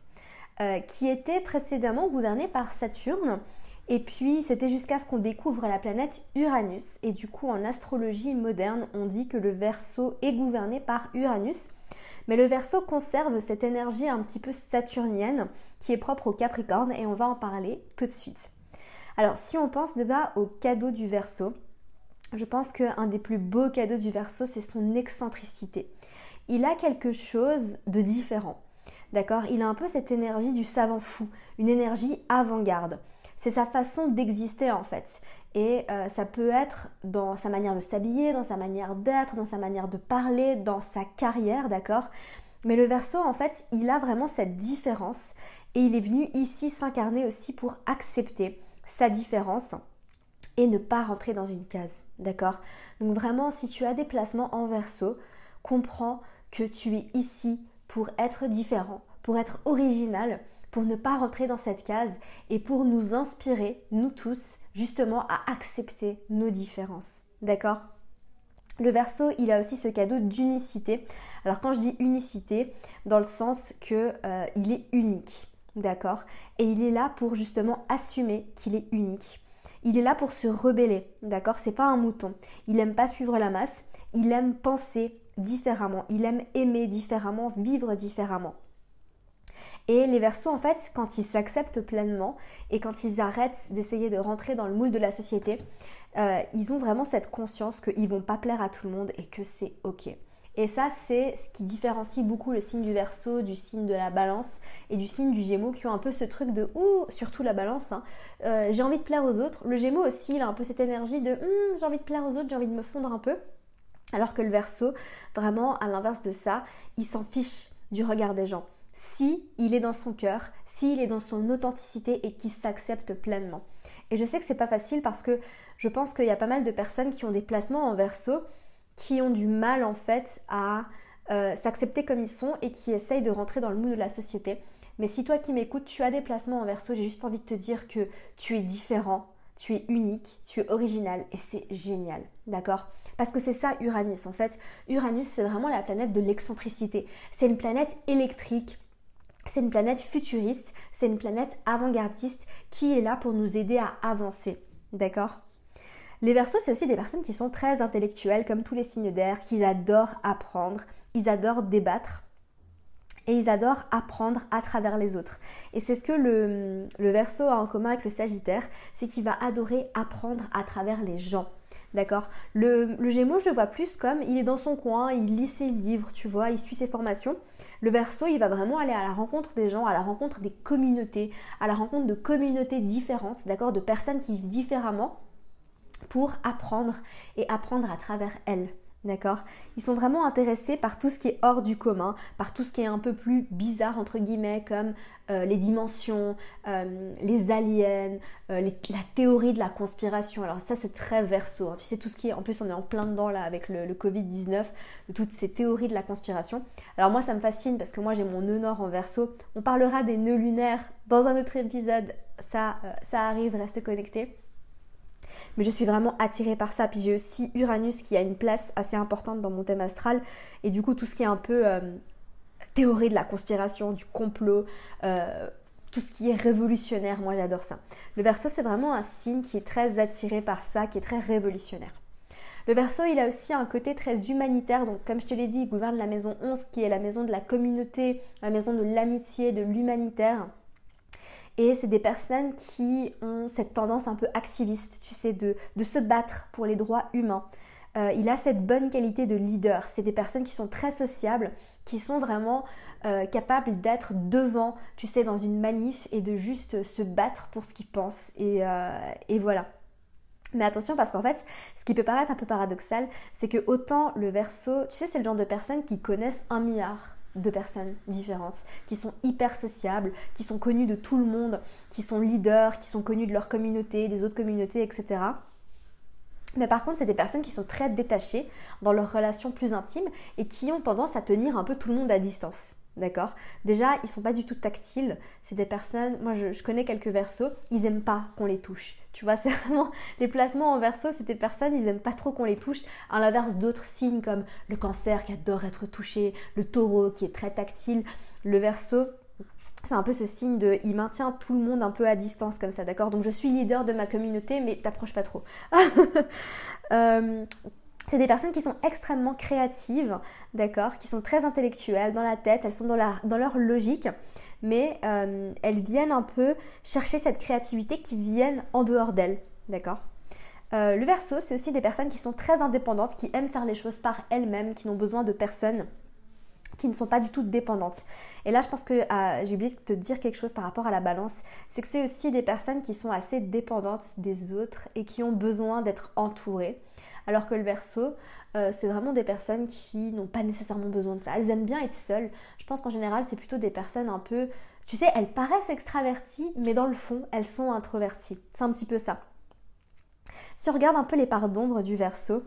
euh, qui était précédemment gouverné par Saturne. Et puis c'était jusqu'à ce qu'on découvre la planète Uranus. Et du coup en astrologie moderne, on dit que le Verseau est gouverné par Uranus. Mais le Verseau conserve cette énergie un petit peu saturnienne qui est propre au Capricorne et on va en parler tout de suite. Alors si on pense déjà au cadeau du Verseau, je pense qu'un des plus beaux cadeaux du Verseau, c'est son excentricité. Il a quelque chose de différent. D'accord? Il a un peu cette énergie du savant fou, une énergie avant-garde. C'est sa façon d'exister en fait. Et euh, ça peut être dans sa manière de s'habiller, dans sa manière d'être, dans sa manière de parler, dans sa carrière, d'accord? Mais le verso, en fait, il a vraiment cette différence et il est venu ici s'incarner aussi pour accepter sa différence et ne pas rentrer dans une case. D'accord? Donc vraiment, si tu as des placements en verso, comprends que tu es ici pour être différent, pour être original, pour ne pas rentrer dans cette case et pour nous inspirer, nous tous, justement à accepter nos différences. D'accord? Le verso, il a aussi ce cadeau d'unicité. Alors quand je dis unicité, dans le sens que euh, il est unique, d'accord? Et il est là pour justement assumer qu'il est unique. Il est là pour se rebeller, d'accord? C'est pas un mouton. Il aime pas suivre la masse, il aime penser différemment, il aime aimer différemment, vivre différemment. Et les versos, en fait, quand ils s'acceptent pleinement et quand ils arrêtent d'essayer de rentrer dans le moule de la société, euh, ils ont vraiment cette conscience qu'ils vont pas plaire à tout le monde et que c'est ok. Et ça, c'est ce qui différencie beaucoup le signe du verso du signe de la balance et du signe du gémeaux qui ont un peu ce truc de ouh, surtout la balance, hein, euh, j'ai envie de plaire aux autres. Le gémeaux aussi, il a un peu cette énergie de hum, j'ai envie de plaire aux autres, j'ai envie de me fondre un peu. Alors que le verso, vraiment, à l'inverse de ça, il s'en fiche du regard des gens. Si il est dans son cœur, s'il est dans son authenticité et qu'il s'accepte pleinement. Et je sais que c'est pas facile parce que je pense qu'il y a pas mal de personnes qui ont des placements en verso qui ont du mal en fait à euh, s'accepter comme ils sont et qui essayent de rentrer dans le mood de la société. Mais si toi qui m'écoutes, tu as des placements en verso, j'ai juste envie de te dire que tu es différent, tu es unique, tu es original et c'est génial, d'accord? Parce que c'est ça Uranus en fait. Uranus c'est vraiment la planète de l'excentricité. C'est une planète électrique, c'est une planète futuriste, c'est une planète avant-gardiste qui est là pour nous aider à avancer, d'accord? Les versos, c'est aussi des personnes qui sont très intellectuelles, comme tous les signes d'air, qui adorent apprendre, ils adorent débattre et ils adorent apprendre à travers les autres. Et c'est ce que le, le verso a en commun avec le sagittaire, c'est qu'il va adorer apprendre à travers les gens. D'accord? Le, le, Gémeaux, je le vois plus comme il est dans son coin, il lit ses livres, tu vois, il suit ses formations. Le Verseau, il va vraiment aller à la rencontre des gens, à la rencontre des communautés, à la rencontre de communautés différentes, d'accord, de personnes qui vivent différemment pour apprendre et apprendre à travers elles. D'accord? Ils sont vraiment intéressés par tout ce qui est hors du commun, par tout ce qui est un peu plus bizarre, entre guillemets, comme euh, les dimensions, euh, les aliens, euh, la théorie de la conspiration. Alors ça, c'est très verso. Hein. Tu sais, tout ce qui est... En plus, on est en plein dedans, là, avec le, le Covid-19, de toutes ces théories de la conspiration. Alors moi, ça me fascine parce que moi, j'ai mon nœud nord en verso. On parlera des nœuds lunaires dans un autre épisode. Ça, ça arrive, reste connecté. Mais je suis vraiment attirée par ça. Puis j'ai aussi Uranus qui a une place assez importante dans mon thème astral. Et du coup, tout ce qui est un peu euh, théorie de la conspiration, du complot, euh, tout ce qui est révolutionnaire, moi j'adore ça. Le Verseau, c'est vraiment un signe qui est très attiré par ça, qui est très révolutionnaire. Le Verseau, il a aussi un côté très humanitaire. Donc, comme je te l'ai dit, il gouverne la maison 11, qui est la maison de la communauté, la maison de l'amitié, de l'humanitaire. Et c'est des personnes qui ont cette tendance un peu activiste, tu sais, de, se battre pour les droits humains. Euh, il a cette bonne qualité de leader. C'est des personnes qui sont très sociables, qui sont vraiment euh, capables d'être devant, tu sais, dans une manif et de juste se battre pour ce qu'ils pensent. Et, euh, et voilà. Mais attention parce qu'en fait, ce qui peut paraître un peu paradoxal, c'est que autant le verso, tu sais, c'est le genre de personnes qui connaissent un milliard de personnes différentes, qui sont hyper sociables, qui sont connues de tout le monde, qui sont leaders, qui sont connues de leur communauté, des autres communautés, etc. Mais par contre, c'est des personnes qui sont très détachées dans leurs relations plus intimes et qui ont tendance à tenir un peu tout le monde à distance. D'accord Déjà, ils sont pas du tout tactiles. C'est des personnes, moi je, connais quelques versos, ils aiment pas qu'on les touche. Tu vois, c'est vraiment les placements en verso, c'est des personnes, ils aiment pas trop qu'on les touche. À l'inverse d'autres signes comme le cancer qui adore être touché, le taureau qui est très tactile, le verso. C'est un peu ce signe de il maintient tout le monde un peu à distance comme ça, d'accord Donc je suis leader de ma communauté, mais t'approches pas trop. euh, c'est des personnes qui sont extrêmement créatives, d'accord, qui sont très intellectuelles dans la tête, elles sont dans, leur logique, mais euh, elles viennent un peu chercher cette créativité qui viennent en dehors d'elles, d'accord. Euh, le verso, c'est aussi des personnes qui sont très indépendantes, qui aiment faire les choses par elles-mêmes, qui n'ont besoin de personne qui ne sont pas du tout dépendantes. Et là, je pense que ah, j'ai oublié de te dire quelque chose par rapport à la balance, c'est que c'est aussi des personnes qui sont assez dépendantes des autres et qui ont besoin d'être entourées. Alors que le verso, euh, c'est vraiment des personnes qui n'ont pas nécessairement besoin de ça. Elles aiment bien être seules. Je pense qu'en général, c'est plutôt des personnes un peu... Tu sais, elles paraissent extraverties, mais dans le fond, elles sont introverties. C'est un petit peu ça. Si on regarde un peu les parts d'ombre du verso,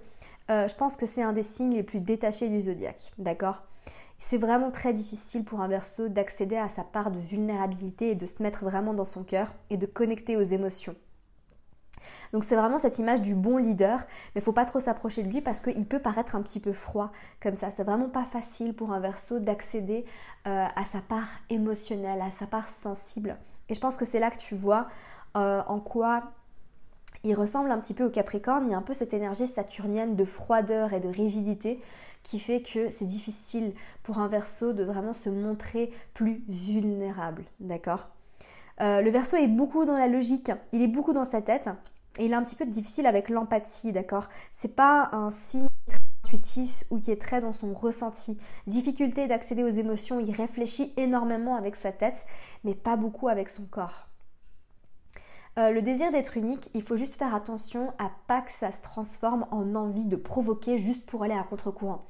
euh, je pense que c'est un des signes les plus détachés du zodiaque. D'accord? C'est vraiment très difficile pour un verso d'accéder à sa part de vulnérabilité et de se mettre vraiment dans son cœur et de connecter aux émotions. Donc c'est vraiment cette image du bon leader, mais faut pas trop s'approcher de lui parce qu'il peut paraître un petit peu froid comme ça. C'est vraiment pas facile pour un verso d'accéder euh, à sa part émotionnelle, à sa part sensible. Et je pense que c'est là que tu vois euh, en quoi il ressemble un petit peu au Capricorne. Il y a un peu cette énergie saturnienne de froideur et de rigidité qui fait que c'est difficile pour un verso de vraiment se montrer plus vulnérable. D'accord? Euh, Le verso est beaucoup dans la logique, il est beaucoup dans sa tête. Il est un petit peu difficile avec l'empathie, d'accord? C'est pas un signe très intuitif ou qui est très dans son ressenti. Difficulté d'accéder aux émotions, il réfléchit énormément avec sa tête, mais pas beaucoup avec son corps. Euh, le désir d'être unique, il faut juste faire attention à pas que ça se transforme en envie de provoquer juste pour aller à contre-courant.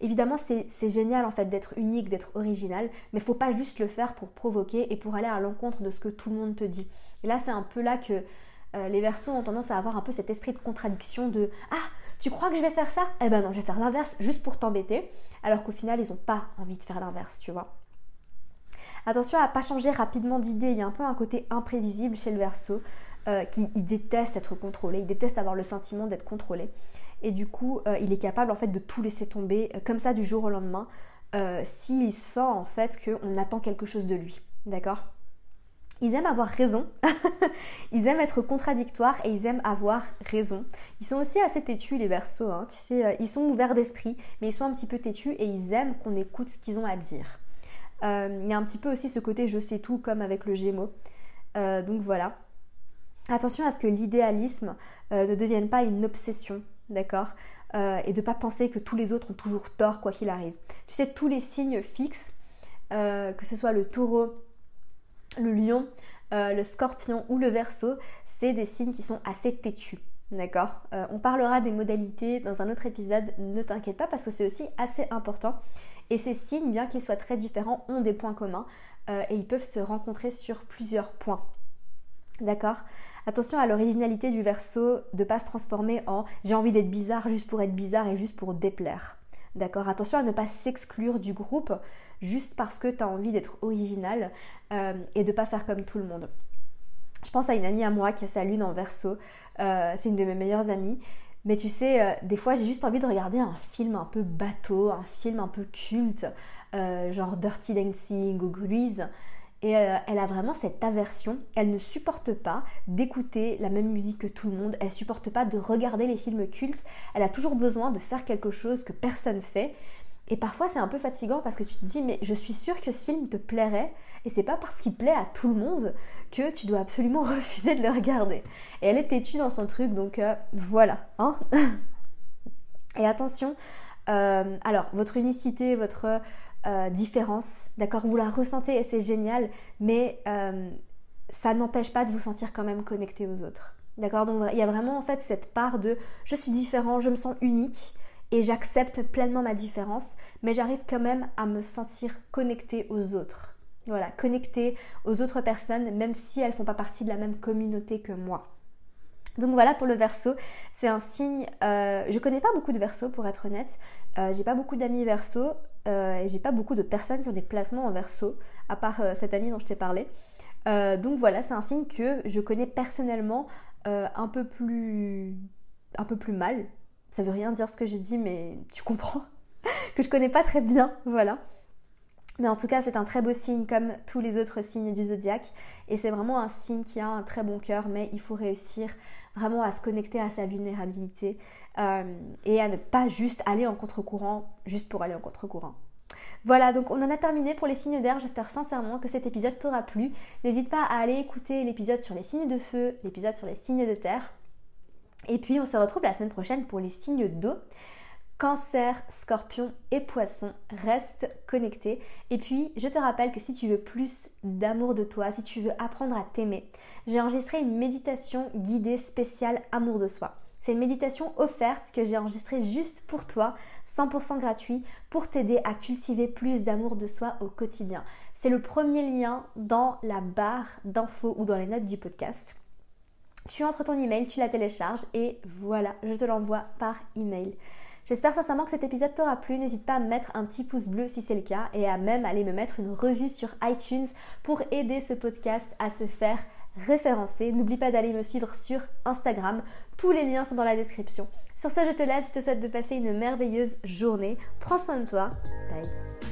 Évidemment, c'est génial en fait d'être unique, d'être original, mais faut pas juste le faire pour provoquer et pour aller à l'encontre de ce que tout le monde te dit. Et là, c'est un peu là que euh, les versos ont tendance à avoir un peu cet esprit de contradiction de Ah, tu crois que je vais faire ça? Eh ben non, je vais faire l'inverse juste pour t'embêter. Alors qu'au final, ils n'ont pas envie de faire l'inverse, tu vois. Attention à ne pas changer rapidement d'idée, il y a un peu un côté imprévisible chez le verso. Euh, qui déteste être contrôlé, il déteste avoir le sentiment d'être contrôlé. Et du coup, euh, il est capable en fait de tout laisser tomber comme ça du jour au lendemain s'il sent en fait qu'on attend quelque chose de lui. D'accord? Ils aiment avoir raison, ils aiment être contradictoires et ils aiment avoir raison. Ils sont aussi assez têtus les versos, hein. sais, ils sont ouverts d'esprit, mais ils sont un petit peu têtus et ils aiment qu'on écoute ce qu'ils ont à dire. il y a un petit peu aussi ce côté je sais tout comme avec le Gémeaux. donc voilà. Attention à ce que l'idéalisme euh, ne devienne pas une obsession, d'accord euh, Et de ne pas penser que tous les autres ont toujours tort quoi qu'il arrive. Tu sais, tous les signes fixes, euh, que ce soit le taureau, le lion, le scorpion ou le verso, c'est des signes qui sont assez têtus. D'accord? On parlera des modalités dans un autre épisode, ne t'inquiète pas parce que c'est aussi assez important. Et ces signes, bien qu'ils soient très différents, ont des points communs et ils peuvent se rencontrer sur plusieurs points. D'accord? Attention à l'originalité du verso, de pas se transformer en j'ai envie d'être bizarre juste pour être bizarre et juste pour déplaire. D'accord Attention à ne pas s'exclure du groupe juste parce que tu as envie d'être original euh, et de pas faire comme tout le monde. Je pense à une amie à moi qui a sa lune en verso. Euh, c'est une de mes meilleures amies. Mais tu sais, euh, des fois j'ai juste envie de regarder un film un peu bateau, un film un peu culte, genre Dirty Dancing ou Grease. Et euh, elle a vraiment cette aversion. Elle ne supporte pas d'écouter la même musique que tout le monde. Elle supporte pas de regarder les films cultes. Elle a toujours besoin de faire quelque chose que personne fait. Et parfois c'est un peu fatigant parce que tu te dis mais je suis sûre que ce film te plairait et c'est pas parce qu'il plaît à tout le monde que tu dois absolument refuser de le regarder. Et elle est têtue dans son truc donc euh, voilà. Hein et attention, euh, alors votre unicité, votre euh, différence, d'accord Vous la ressentez et c'est génial, mais euh, ça n'empêche pas de vous sentir quand même connecté aux autres. D'accord Donc il y a vraiment en fait cette part de je suis différent, je me sens unique et j'accepte pleinement ma différence, mais j'arrive quand même à me sentir connecté aux autres. Voilà, connecté aux autres personnes, même si elles ne font pas partie de la même communauté que moi. Donc voilà pour le verso, c'est un signe. Euh, je connais pas beaucoup de verso pour être honnête. Euh, j'ai pas beaucoup d'amis verso, euh, et j'ai pas beaucoup de personnes qui ont des placements en verso, à part euh, cette amie dont je t'ai parlé. Euh, donc voilà, c'est un signe que je connais personnellement un peu plus un peu plus mal. Ça veut rien dire ce que j'ai dit, mais tu comprends que je connais pas très bien, voilà. Mais en tout cas, c'est un très beau signe comme tous les autres signes du zodiaque. Et c'est vraiment un signe qui a un très bon cœur, mais il faut réussir vraiment à se connecter à sa vulnérabilité euh, et à ne pas juste aller en contre-courant juste pour aller en contre-courant. Voilà, donc on en a terminé pour les signes d'air. J'espère sincèrement que cet épisode t'aura plu. N'hésite pas à aller écouter l'épisode sur les signes de feu, l'épisode sur les signes de terre. Et puis on se retrouve la semaine prochaine pour les signes d'eau. Cancer, scorpion et poisson, reste connecté. Et puis, je te rappelle que si tu veux plus d'amour de toi, si tu veux apprendre à t'aimer, j'ai enregistré une méditation guidée spéciale amour de soi. C'est une méditation offerte que j'ai enregistrée juste pour toi, 100% gratuit, pour t'aider à cultiver plus d'amour de soi au quotidien. C'est le premier lien dans la barre d'infos ou dans les notes du podcast. Tu entres ton email, tu la télécharges et voilà, je te l'envoie par email. J'espère sincèrement que cet épisode t'aura plu. N'hésite pas à mettre un petit pouce bleu si c'est le cas et à même aller me mettre une revue sur iTunes pour aider ce podcast à se faire référencer. N'oublie pas d'aller me suivre sur Instagram. Tous les liens sont dans la description. Sur ce, je te laisse. Je te souhaite de passer une merveilleuse journée. Prends soin de toi. Bye.